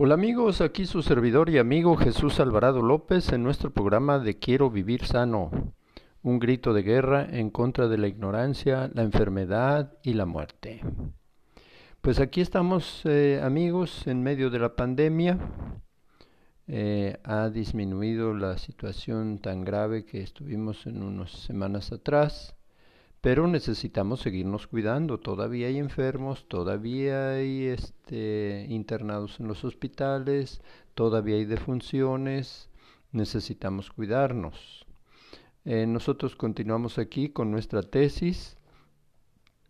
Hola amigos, aquí su servidor y amigo Jesús Alvarado López en nuestro programa de Quiero vivir sano, un grito de guerra en contra de la ignorancia, la enfermedad y la muerte. Pues aquí estamos eh, amigos en medio de la pandemia. Eh, ha disminuido la situación tan grave que estuvimos en unas semanas atrás pero necesitamos seguirnos cuidando. Todavía hay enfermos, todavía hay este, internados en los hospitales, todavía hay defunciones, necesitamos cuidarnos. Eh, nosotros continuamos aquí con nuestra tesis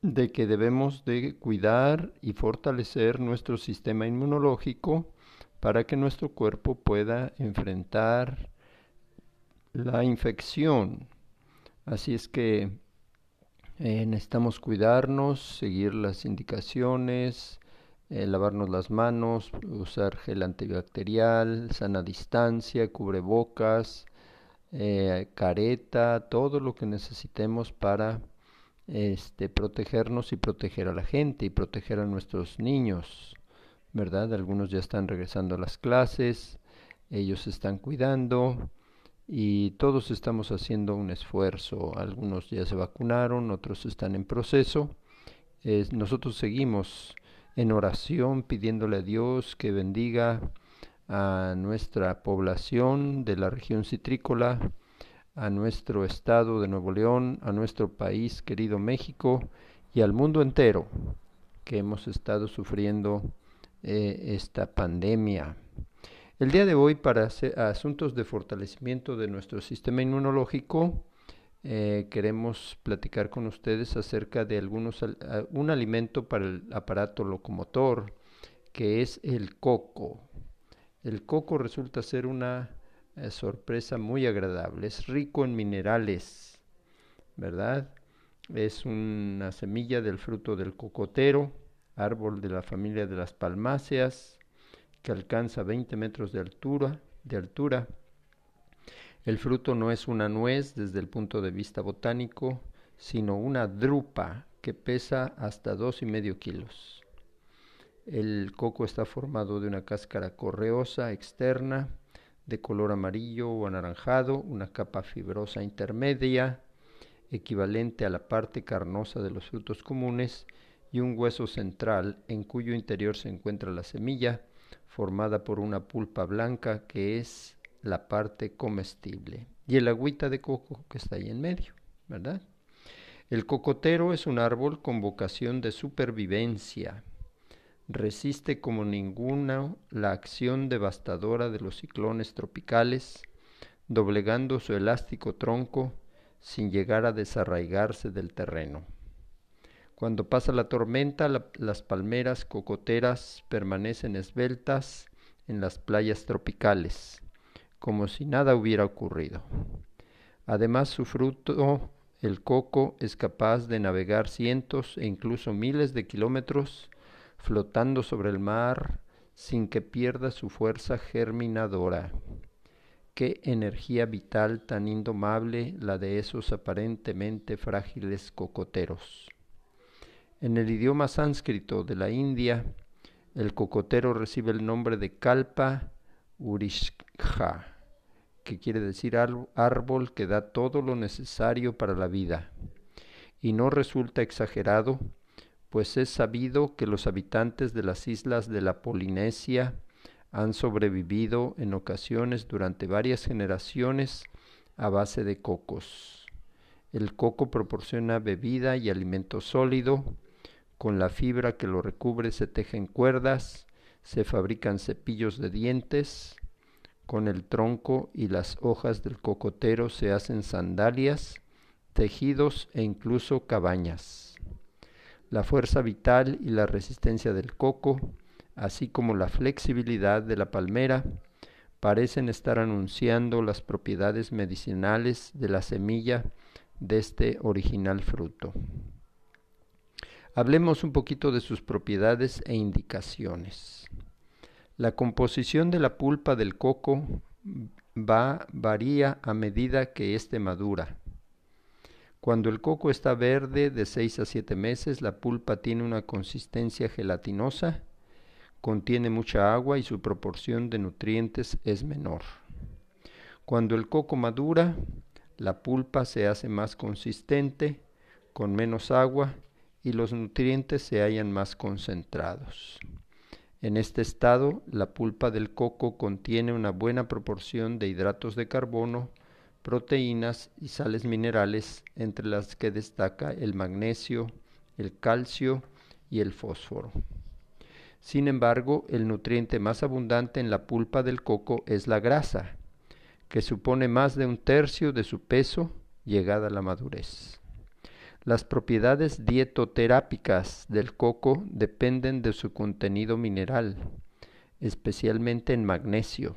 de que debemos de cuidar y fortalecer nuestro sistema inmunológico para que nuestro cuerpo pueda enfrentar la infección. Así es que eh, necesitamos cuidarnos, seguir las indicaciones, eh, lavarnos las manos, usar gel antibacterial, sana distancia, cubrebocas, eh, careta, todo lo que necesitemos para este, protegernos y proteger a la gente y proteger a nuestros niños, ¿verdad? Algunos ya están regresando a las clases, ellos están cuidando, y todos estamos haciendo un esfuerzo. Algunos ya se vacunaron, otros están en proceso. nosotros seguimos en oración pidiéndole a Dios que bendiga a nuestra población de la región citrícola, a nuestro estado de Nuevo León, a nuestro país querido México y al mundo entero que hemos estado sufriendo eh, esta pandemia. El día de hoy, para asuntos de fortalecimiento de nuestro sistema inmunológico, eh, queremos platicar con ustedes acerca de algunos un alimento para el aparato locomotor, que es el coco. El coco resulta ser una eh, sorpresa muy agradable. Es rico en minerales, ¿verdad? Es una semilla del fruto del cocotero, árbol de la familia de las palmáceas que alcanza 20 metros de altura, de altura. El fruto no es una nuez desde el punto de vista botánico, sino una drupa que pesa hasta dos y medio kilos. El coco está formado de una cáscara correosa externa, de color amarillo o anaranjado, una capa fibrosa intermedia, equivalente a la parte carnosa de los frutos comunes, y un hueso central en cuyo interior se encuentra la semilla, formada por una pulpa blanca que es la parte comestible y el agüita de coco que está ahí en medio, ¿verdad? El cocotero es un árbol con vocación de supervivencia. Resiste como ninguna la acción devastadora de los ciclones tropicales, doblegando su elástico tronco sin llegar a desarraigarse del terreno. Cuando pasa la tormenta, las palmeras cocoteras permanecen esbeltas en las playas tropicales, como si nada hubiera ocurrido. Además, su fruto, el coco, es capaz de navegar cientos e incluso miles de kilómetros flotando sobre el mar sin que pierda su fuerza germinadora. Qué energía vital tan indomable la de esos aparentemente frágiles cocoteros. En el idioma sánscrito de la India, el cocotero recibe el nombre de Kalpa Urishja, que quiere decir árbol que da todo lo necesario para la vida. Y no resulta exagerado, pues es sabido que los habitantes de las islas de la Polinesia han sobrevivido en ocasiones durante varias generaciones a base de cocos. El coco proporciona bebida y alimento sólido, con la fibra que lo recubre se tejen cuerdas, se fabrican cepillos de dientes, con el tronco y las hojas del cocotero se hacen sandalias, tejidos e incluso cabañas. La fuerza vital y la resistencia del coco, así como la flexibilidad de la palmera, parecen estar anunciando las propiedades medicinales de la semilla de este original fruto. Hablemos un poquito de sus propiedades e indicaciones. La composición de la pulpa del coco va, varía a medida que éste madura. Cuando el coco está verde de 6 a 7 meses, la pulpa tiene una consistencia gelatinosa. contiene mucha agua y su proporción de nutrientes es menor. Cuando el coco madura, la pulpa se hace más consistente, con menos agua y los nutrientes se hallan más concentrados. En este estado, la pulpa del coco contiene una buena proporción de hidratos de carbono, proteínas y sales minerales, entre las que destaca el magnesio, el calcio y el fósforo. Sin embargo, el nutriente más abundante en la pulpa del coco es la grasa, que supone más de un tercio de su peso llegada a la madurez. Las propiedades dietoterápicas del coco dependen de su contenido mineral, especialmente en magnesio.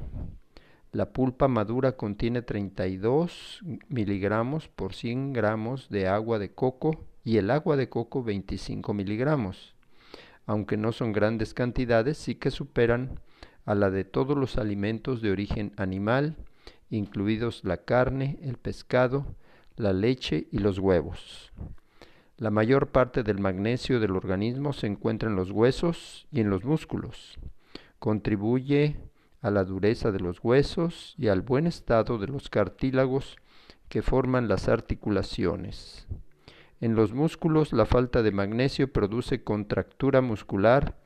La pulpa madura contiene 32 miligramos por 100 gramos de agua de coco y el agua de coco 25 miligramos. Aunque no son grandes cantidades, sí que superan a la de todos los alimentos de origen animal, incluidos la carne, el pescado, la leche y los huevos. La mayor parte del magnesio del organismo se encuentra en los huesos y en los músculos. Contribuye a la dureza de los huesos y al buen estado de los cartílagos que forman las articulaciones. En los músculos la falta de magnesio produce contractura muscular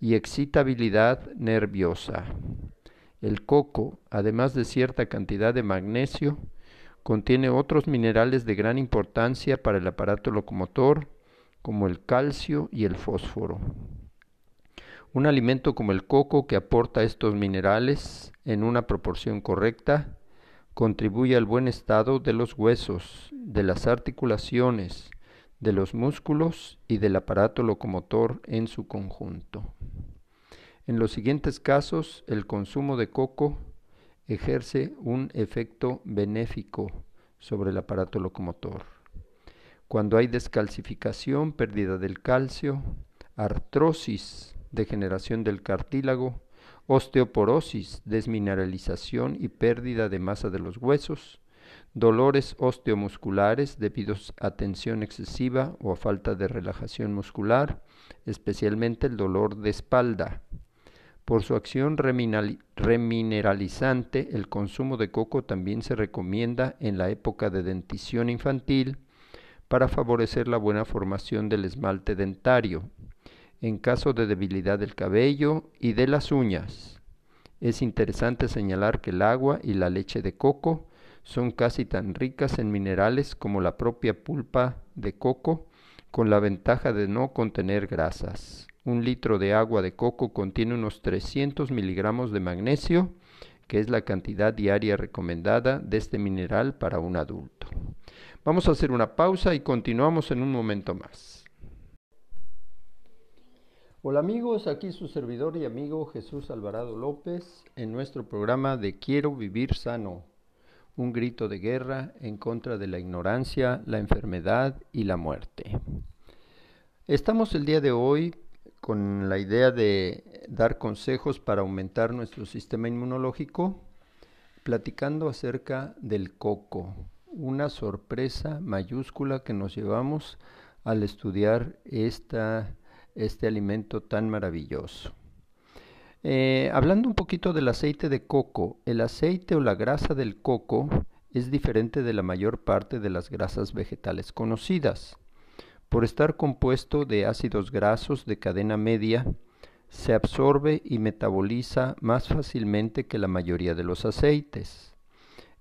y excitabilidad nerviosa. El coco, además de cierta cantidad de magnesio, Contiene otros minerales de gran importancia para el aparato locomotor, como el calcio y el fósforo. Un alimento como el coco que aporta estos minerales en una proporción correcta contribuye al buen estado de los huesos, de las articulaciones, de los músculos y del aparato locomotor en su conjunto. En los siguientes casos, el consumo de coco ejerce un efecto benéfico sobre el aparato locomotor. Cuando hay descalcificación, pérdida del calcio, artrosis, degeneración del cartílago, osteoporosis, desmineralización y pérdida de masa de los huesos, dolores osteomusculares debido a tensión excesiva o a falta de relajación muscular, especialmente el dolor de espalda, por su acción remineralizante, el consumo de coco también se recomienda en la época de dentición infantil para favorecer la buena formación del esmalte dentario, en caso de debilidad del cabello y de las uñas. Es interesante señalar que el agua y la leche de coco son casi tan ricas en minerales como la propia pulpa de coco, con la ventaja de no contener grasas. Un litro de agua de coco contiene unos 300 miligramos de magnesio, que es la cantidad diaria recomendada de este mineral para un adulto. Vamos a hacer una pausa y continuamos en un momento más. Hola amigos, aquí su servidor y amigo Jesús Alvarado López en nuestro programa de Quiero vivir sano, un grito de guerra en contra de la ignorancia, la enfermedad y la muerte. Estamos el día de hoy con la idea de dar consejos para aumentar nuestro sistema inmunológico, platicando acerca del coco, una sorpresa mayúscula que nos llevamos al estudiar esta, este alimento tan maravilloso. Eh, hablando un poquito del aceite de coco, el aceite o la grasa del coco es diferente de la mayor parte de las grasas vegetales conocidas. Por estar compuesto de ácidos grasos de cadena media, se absorbe y metaboliza más fácilmente que la mayoría de los aceites.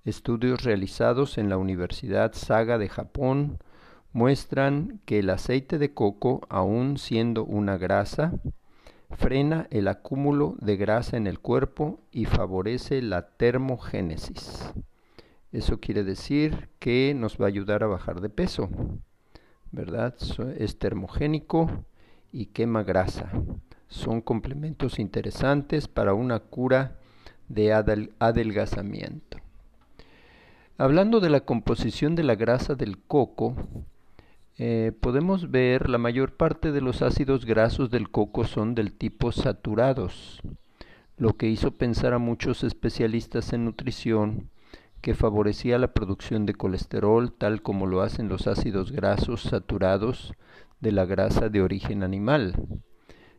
Estudios realizados en la Universidad Saga de Japón muestran que el aceite de coco, aun siendo una grasa, frena el acúmulo de grasa en el cuerpo y favorece la termogénesis. Eso quiere decir que nos va a ayudar a bajar de peso. ¿Verdad? Es termogénico y quema grasa. Son complementos interesantes para una cura de adelgazamiento. Hablando de la composición de la grasa del coco, eh, podemos ver la mayor parte de los ácidos grasos del coco son del tipo saturados, lo que hizo pensar a muchos especialistas en nutrición que favorecía la producción de colesterol tal como lo hacen los ácidos grasos saturados de la grasa de origen animal.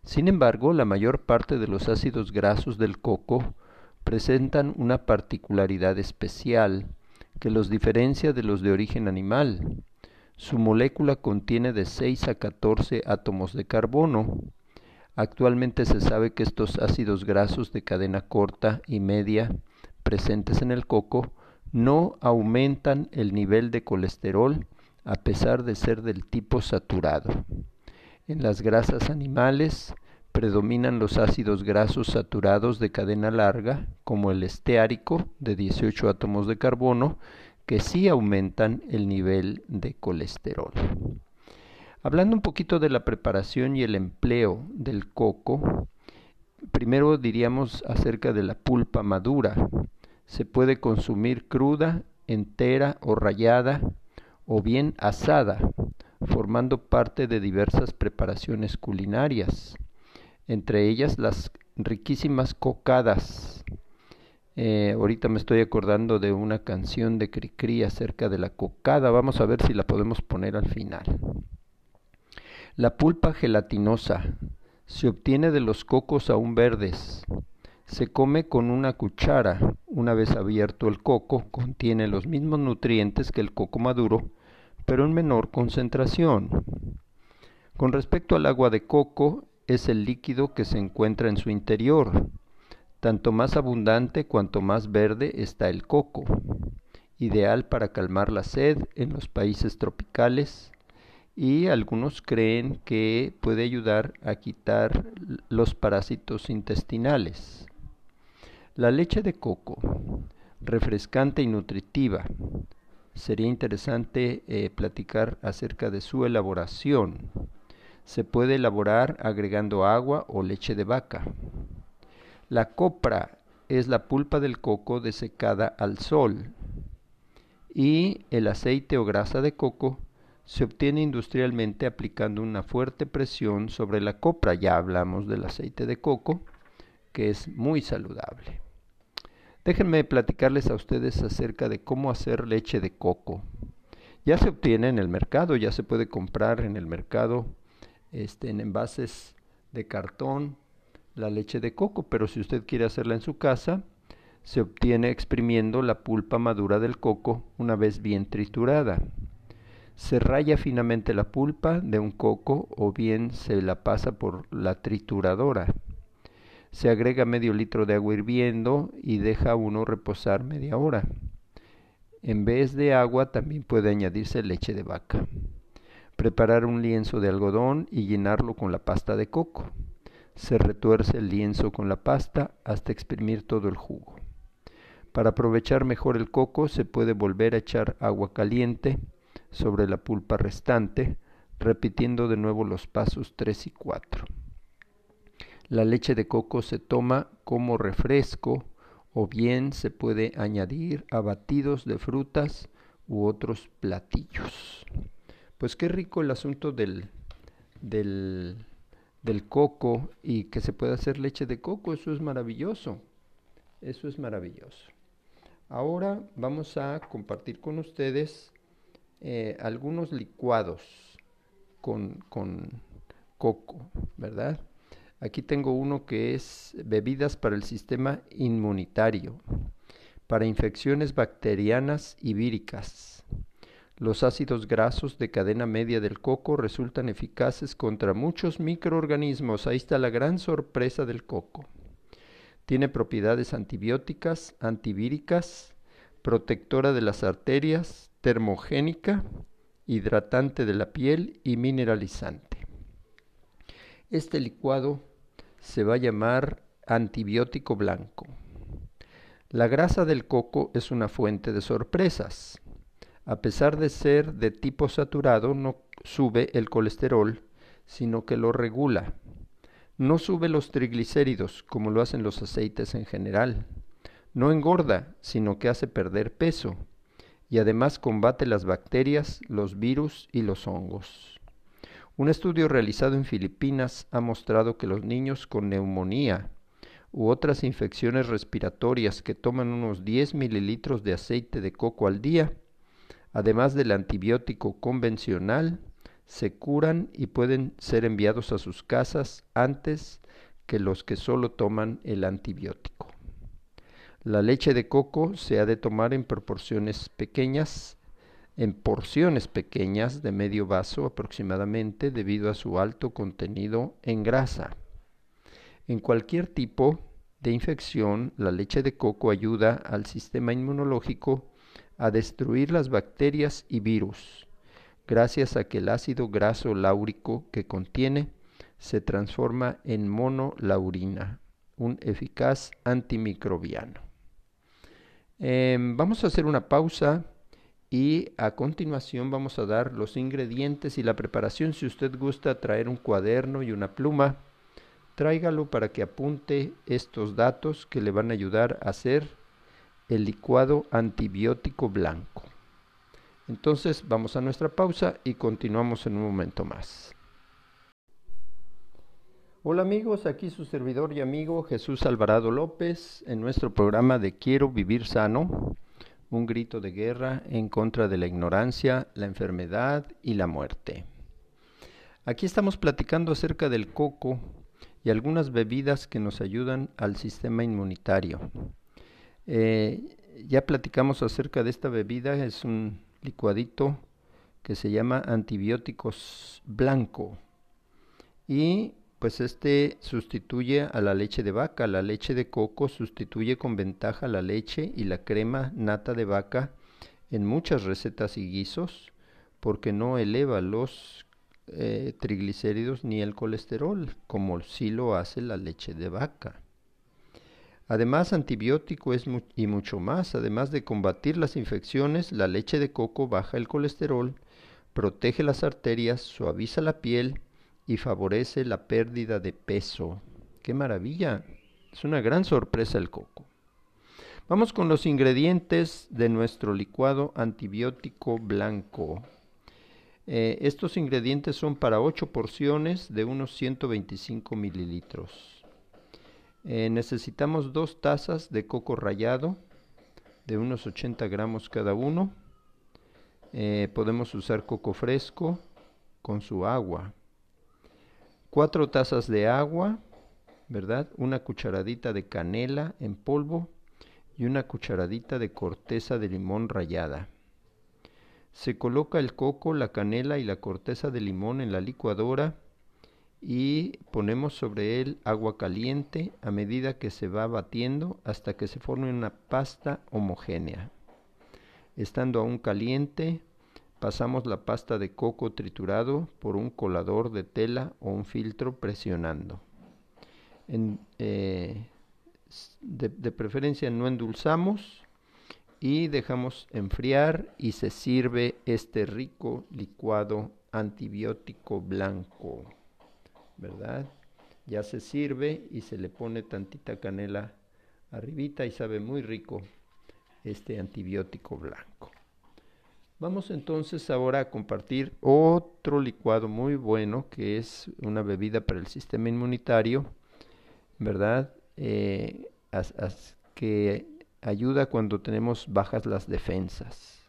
Sin embargo, la mayor parte de los ácidos grasos del coco presentan una particularidad especial que los diferencia de los de origen animal. Su molécula contiene de 6 a 14 átomos de carbono. Actualmente se sabe que estos ácidos grasos de cadena corta y media presentes en el coco no aumentan el nivel de colesterol a pesar de ser del tipo saturado. En las grasas animales predominan los ácidos grasos saturados de cadena larga, como el esteárico de 18 átomos de carbono, que sí aumentan el nivel de colesterol. Hablando un poquito de la preparación y el empleo del coco, primero diríamos acerca de la pulpa madura. Se puede consumir cruda, entera o rallada, o bien asada, formando parte de diversas preparaciones culinarias, entre ellas las riquísimas cocadas. Eh, ahorita me estoy acordando de una canción de Cricri acerca de la cocada, vamos a ver si la podemos poner al final. La pulpa gelatinosa se obtiene de los cocos aún verdes. Se come con una cuchara. Una vez abierto el coco, contiene los mismos nutrientes que el coco maduro, pero en menor concentración. Con respecto al agua de coco, es el líquido que se encuentra en su interior. Tanto más abundante cuanto más verde está el coco, ideal para calmar la sed en los países tropicales y algunos creen que puede ayudar a quitar los parásitos intestinales. La leche de coco, refrescante y nutritiva, sería interesante eh, platicar acerca de su elaboración. Se puede elaborar agregando agua o leche de vaca. La copra es la pulpa del coco desecada al sol y el aceite o grasa de coco se obtiene industrialmente aplicando una fuerte presión sobre la copra. Ya hablamos del aceite de coco, que es muy saludable. Déjenme platicarles a ustedes acerca de cómo hacer leche de coco. Ya se obtiene en el mercado, ya se puede comprar en el mercado este, en envases de cartón la leche de coco, pero si usted quiere hacerla en su casa, se obtiene exprimiendo la pulpa madura del coco una vez bien triturada. Se raya finamente la pulpa de un coco o bien se la pasa por la trituradora. Se agrega medio litro de agua hirviendo y deja uno reposar media hora. En vez de agua también puede añadirse leche de vaca. Preparar un lienzo de algodón y llenarlo con la pasta de coco. Se retuerce el lienzo con la pasta hasta exprimir todo el jugo. Para aprovechar mejor el coco se puede volver a echar agua caliente sobre la pulpa restante, repitiendo de nuevo los pasos 3 y 4. La leche de coco se toma como refresco o bien se puede añadir a batidos de frutas u otros platillos. Pues qué rico el asunto del, del, coco y que se pueda hacer leche de coco, eso es maravilloso. Eso es maravilloso. Ahora vamos a compartir con ustedes eh, algunos licuados con, con coco, ¿verdad? Aquí tengo uno que es bebidas para el sistema inmunitario, para infecciones bacterianas y víricas. Los ácidos grasos de cadena media del coco resultan eficaces contra muchos microorganismos. Ahí está la gran sorpresa del coco. Tiene propiedades antibióticas, antivíricas, protectora de las arterias, termogénica, hidratante de la piel y mineralizante. Este licuado se va a llamar antibiótico blanco. La grasa del coco es una fuente de sorpresas. A pesar de ser de tipo saturado, no sube el colesterol, sino que lo regula. No sube los triglicéridos, como lo hacen los aceites en general. No engorda, sino que hace perder peso. Y además combate las bacterias, los virus y los hongos. Un estudio realizado en Filipinas ha mostrado que los niños con neumonía u otras infecciones respiratorias que toman unos 10 mililitros de aceite de coco al día, además del antibiótico convencional, se curan y pueden ser enviados a sus casas antes que los que solo toman el antibiótico. La leche de coco se ha de tomar en proporciones pequeñas, en porciones pequeñas de medio vaso aproximadamente debido a su alto contenido en grasa. En cualquier tipo de infección, la leche de coco ayuda al sistema inmunológico a destruir las bacterias y virus, gracias a que el ácido graso láurico que contiene se transforma en monolaurina, un eficaz antimicrobiano. Em, vamos a hacer una pausa y a continuación vamos a dar los ingredientes y la preparación. Si usted gusta traer un cuaderno y una pluma, tráigalo para que apunte estos datos que le van a ayudar a hacer el licuado antibiótico blanco. Entonces vamos a nuestra pausa y continuamos en un momento más. Hola amigos, aquí su servidor y amigo Jesús Alvarado López en nuestro programa de Quiero vivir sano, un grito de guerra en contra de la ignorancia, la enfermedad y la muerte. Aquí estamos platicando acerca del coco y algunas bebidas que nos ayudan al sistema inmunitario. Eh, ya platicamos acerca de esta bebida, es un licuadito que se llama antibióticos blanco y pues este sustituye a la leche de vaca. La leche de coco sustituye con ventaja la leche y la crema nata de vaca en muchas recetas y guisos porque no eleva los eh, triglicéridos ni el colesterol como sí lo hace la leche de vaca. Además, antibiótico es y mucho más. Además de combatir las infecciones, la leche de coco baja el colesterol, protege las arterias, suaviza la piel y favorece la pérdida de peso. ¡Qué maravilla! Es una gran sorpresa el coco. Vamos con los ingredientes de nuestro licuado antibiótico blanco. Eh, estos ingredientes son para 8 porciones de unos 125 mililitros. Eh, necesitamos dos tazas de coco rallado de unos 80 gramos cada uno. Eh, podemos usar coco fresco con su agua cuatro tazas de agua, ¿verdad? Una cucharadita de canela en polvo y una cucharadita de corteza de limón rallada. Se coloca el coco, la canela y la corteza de limón en la licuadora y ponemos sobre él agua caliente a medida que se va batiendo hasta que se forme una pasta homogénea. Estando aún caliente, Pasamos la pasta de coco triturado por un colador de tela o un filtro presionando. Eh, de, preferencia no endulzamos y dejamos enfriar y se sirve este rico licuado antibiótico blanco, ¿verdad? Ya se sirve y se le pone tantita canela arribita y sabe muy rico este antibiótico blanco. Vamos entonces ahora a compartir otro licuado muy bueno que es una bebida para el sistema inmunitario, ¿verdad? Eh, que ayuda cuando tenemos bajas las defensas.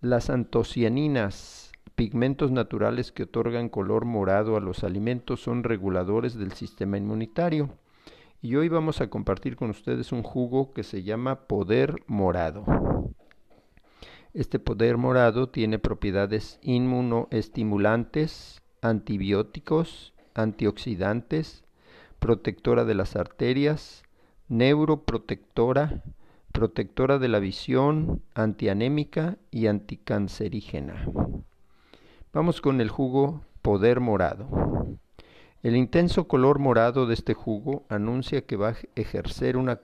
Las antocianinas, pigmentos naturales que otorgan color morado a los alimentos, son reguladores del sistema inmunitario. Y hoy vamos a compartir con ustedes un jugo que se llama Poder Morado. Este poder morado tiene propiedades inmunoestimulantes, antibióticos, antioxidantes, protectora de las arterias, neuroprotectora, protectora de la visión, antianémica y anticancerígena. Vamos con el jugo Poder Morado. El intenso color morado de este jugo anuncia que va a ejercer una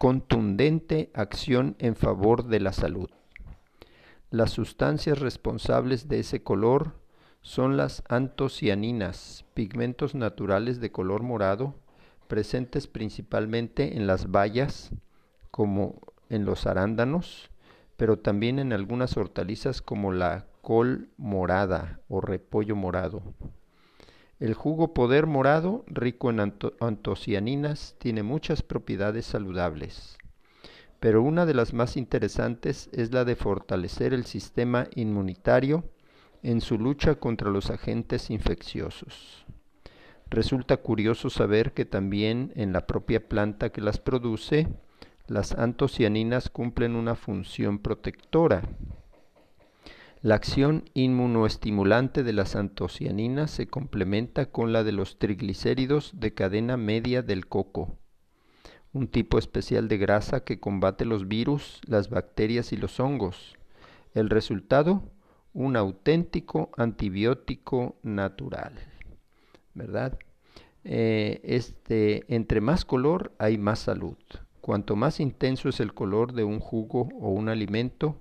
contundente acción en favor de la salud. Las sustancias responsables de ese color son las antocianinas, pigmentos naturales de color morado, presentes principalmente en las bayas, como en los arándanos, pero también en algunas hortalizas como la col morada o repollo morado. El jugo poder morado, rico en antocianinas, tiene muchas propiedades saludables pero una de las más interesantes es la de fortalecer el sistema inmunitario en su lucha contra los agentes infecciosos. Resulta curioso saber que también en la propia planta que las produce, las antocianinas cumplen una función protectora. La acción inmunoestimulante de las antocianinas se complementa con la de los triglicéridos de cadena media del coco, un tipo especial de grasa que combate los virus, las bacterias y los hongos. El resultado, un auténtico antibiótico natural. ¿verdad? Eh, este, entre más color hay más salud. Cuanto más intenso es el color de un jugo o un alimento,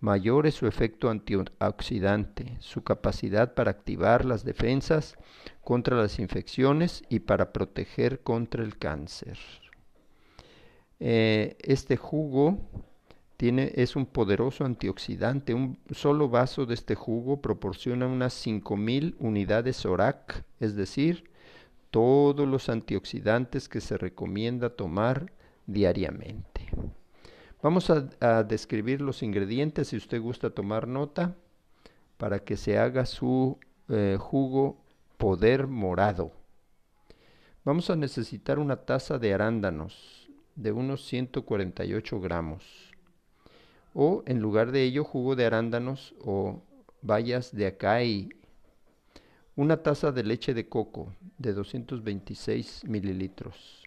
mayor es su efecto antioxidante, su capacidad para activar las defensas contra las infecciones y para proteger contra el cáncer. Eh, este jugo tiene, es un poderoso antioxidante. Un solo vaso de este jugo proporciona unas 5000 unidades ORAC, es decir, todos los antioxidantes que se recomienda tomar diariamente. Vamos a, describir los ingredientes si usted gusta tomar nota para que se haga su eh, jugo poder morado. Vamos a necesitar una taza de arándanos de unos 148 gramos o en lugar de ello jugo de arándanos o bayas de acai. Una taza de leche de coco de 226 mililitros.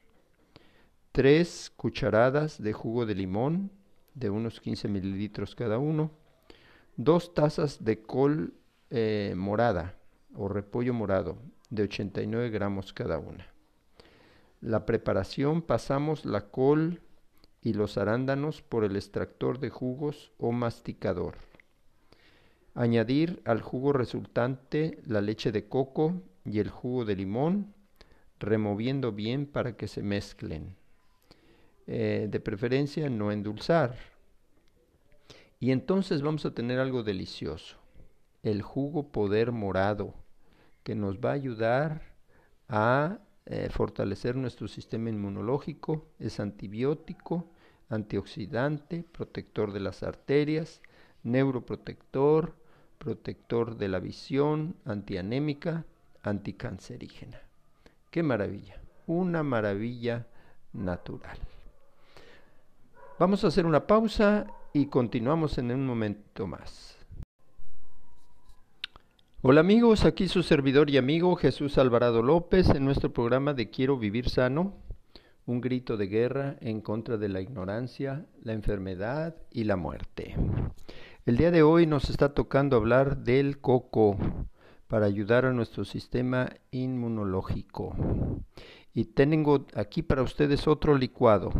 Tres cucharadas de jugo de limón de unos 15 mililitros cada uno. Dos tazas de col eh, morada o repollo morado de 89 gramos cada una. La preparación pasamos la col y los arándanos por el extractor de jugos o masticador. Añadir al jugo resultante la leche de coco y el jugo de limón, removiendo bien para que se mezclen. Eh, de preferencia no endulzar. Y entonces vamos a tener algo delicioso, el jugo poder morado, que nos va a ayudar a eh, fortalecer nuestro sistema inmunológico, es antibiótico, antioxidante, protector de las arterias, neuroprotector, protector de la visión, antianémica, anticancerígena. ¡Qué maravilla! Una maravilla natural. Vamos a hacer una pausa y continuamos en un momento más. Hola amigos, aquí su servidor y amigo Jesús Alvarado López en nuestro programa de Quiero Vivir Sano, un grito de guerra en contra de la ignorancia, la enfermedad y la muerte. El día de hoy nos está tocando hablar del coco para ayudar a nuestro sistema inmunológico. Y tengo aquí para ustedes otro licuado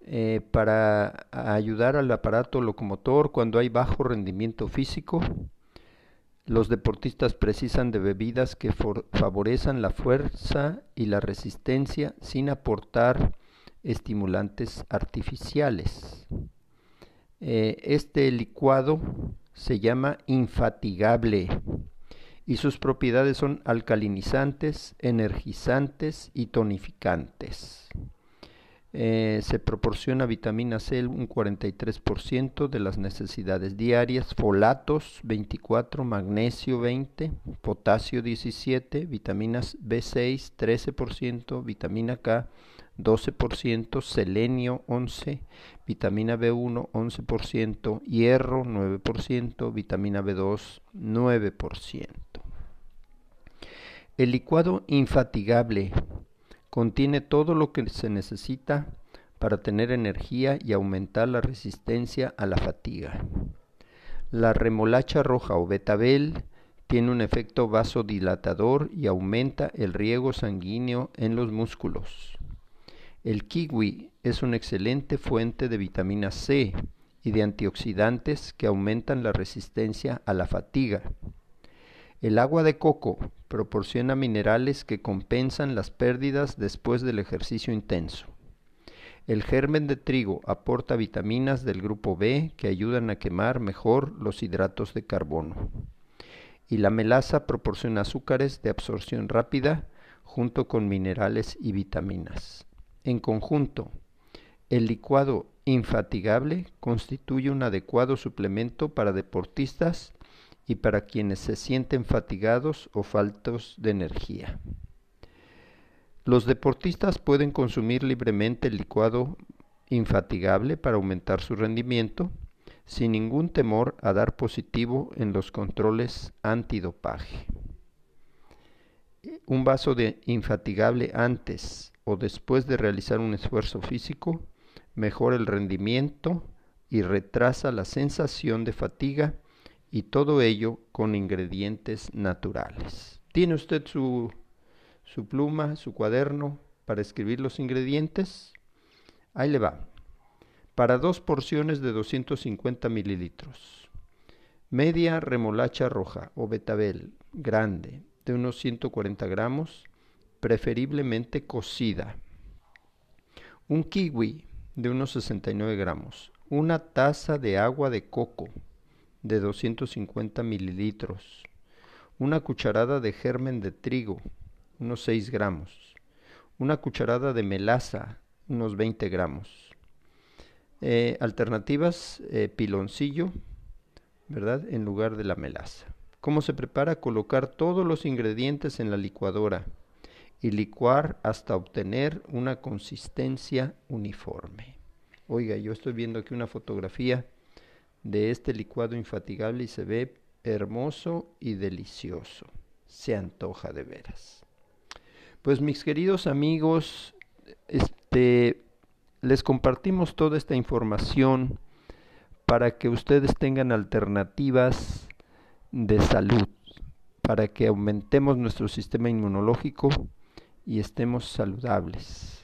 eh, para ayudar al aparato locomotor cuando hay bajo rendimiento físico los deportistas precisan de bebidas que favorezcan la fuerza y la resistencia sin aportar estimulantes artificiales. Eh, este licuado se llama infatigable y sus propiedades son alcalinizantes, energizantes y tonificantes. Eh, se proporciona vitamina C un 43% de las necesidades diarias, folatos 24, magnesio 20, potasio 17, vitaminas B6 13%, vitamina K 12%, selenio 11, vitamina B1 11%, hierro 9%, vitamina B2 9%. El licuado infatigable Contiene todo lo que se necesita para tener energía y aumentar la resistencia a la fatiga. La remolacha roja o betabel tiene un efecto vasodilatador y aumenta el riego sanguíneo en los músculos. El kiwi es una excelente fuente de vitamina C y de antioxidantes que aumentan la resistencia a la fatiga. El agua de coco proporciona minerales que compensan las pérdidas después del ejercicio intenso. El germen de trigo aporta vitaminas del grupo B que ayudan a quemar mejor los hidratos de carbono. Y la melaza proporciona azúcares de absorción rápida junto con minerales y vitaminas. En conjunto, el licuado infatigable constituye un adecuado suplemento para deportistas y para quienes se sienten fatigados o faltos de energía. Los deportistas pueden consumir libremente el licuado infatigable para aumentar su rendimiento, sin ningún temor a dar positivo en los controles antidopaje. Un vaso de infatigable antes o después de realizar un esfuerzo físico mejora el rendimiento y retrasa la sensación de fatiga y todo ello con ingredientes naturales. ¿Tiene usted su su pluma, su cuaderno para escribir los ingredientes. Ahí le va. Para dos porciones de 250 mililitros. Media remolacha roja o betabel grande de unos 140 gramos, preferiblemente cocida. Un kiwi de unos 69 gramos. Una taza de agua de coco de 250 mililitros. Una cucharada de germen de trigo unos 6 gramos. Una cucharada de melaza, unos 20 gramos. Eh, alternativas, eh, piloncillo, ¿verdad? En lugar de la melaza. ¿Cómo se prepara? Colocar todos los ingredientes en la licuadora y licuar hasta obtener una consistencia uniforme. Oiga, yo estoy viendo aquí una fotografía de este licuado infatigable y se ve hermoso y delicioso. Se antoja de veras. Pues mis queridos amigos, este, les compartimos toda esta información para que ustedes tengan alternativas de salud, para que aumentemos nuestro sistema inmunológico y estemos saludables.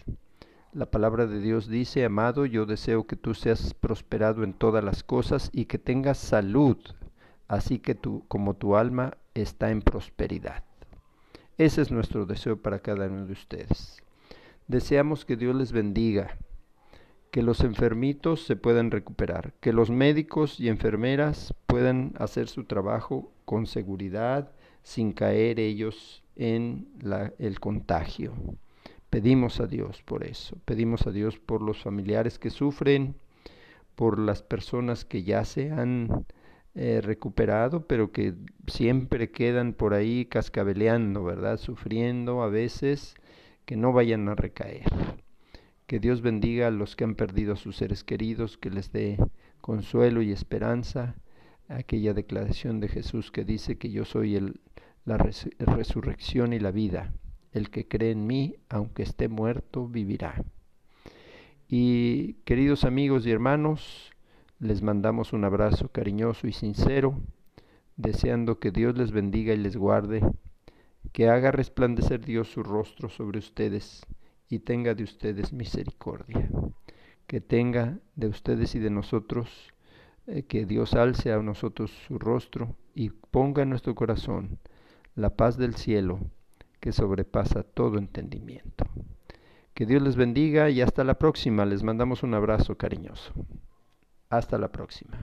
La palabra de Dios dice, amado, yo deseo que tú seas prosperado en todas las cosas y que tengas salud, así que tú como tu alma está en prosperidad. Ese es nuestro deseo para cada uno de ustedes. Deseamos que Dios les bendiga, que los enfermitos se puedan recuperar, que los médicos y enfermeras puedan hacer su trabajo con seguridad, sin caer ellos en el contagio. Pedimos a Dios por eso, pedimos a Dios por los familiares que sufren, por las personas que ya se han eh, recuperado, pero que siempre quedan por ahí cascabeleando, ¿verdad? Sufriendo a veces, que no vayan a recaer. Que Dios bendiga a los que han perdido a sus seres queridos, que les dé consuelo y esperanza. Aquella declaración de Jesús que dice que yo soy el, la resurrección y la vida. El que cree en mí, aunque esté muerto, vivirá. Y queridos amigos y hermanos, les mandamos un abrazo cariñoso y sincero, deseando que Dios les bendiga y les guarde, que haga resplandecer Dios su rostro sobre ustedes y tenga de ustedes misericordia, que tenga de ustedes y de nosotros, eh, que Dios alce a nosotros su rostro y ponga en nuestro corazón la paz del cielo que sobrepasa todo entendimiento. Que Dios les bendiga y hasta la próxima. Les mandamos un abrazo cariñoso. Hasta la próxima.